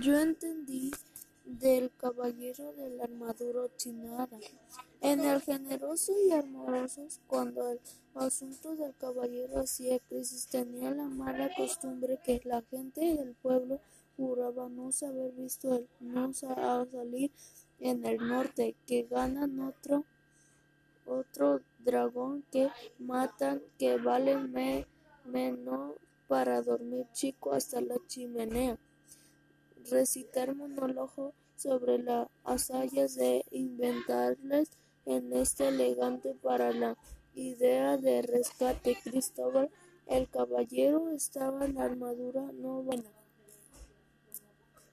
Yo entendí del caballero de la armadura en el generoso y amoroso, cuando el asunto del caballero hacía crisis, tenía la mala costumbre que la gente del pueblo juraba no haber visto el no salir en el norte, que ganan otro otro dragón, que matan, que valen menos para dormir chico hasta la chimenea recitar monólogo sobre las hazañas de inventarles en este elegante para la idea de rescate. Cristóbal el caballero estaba en armadura no buena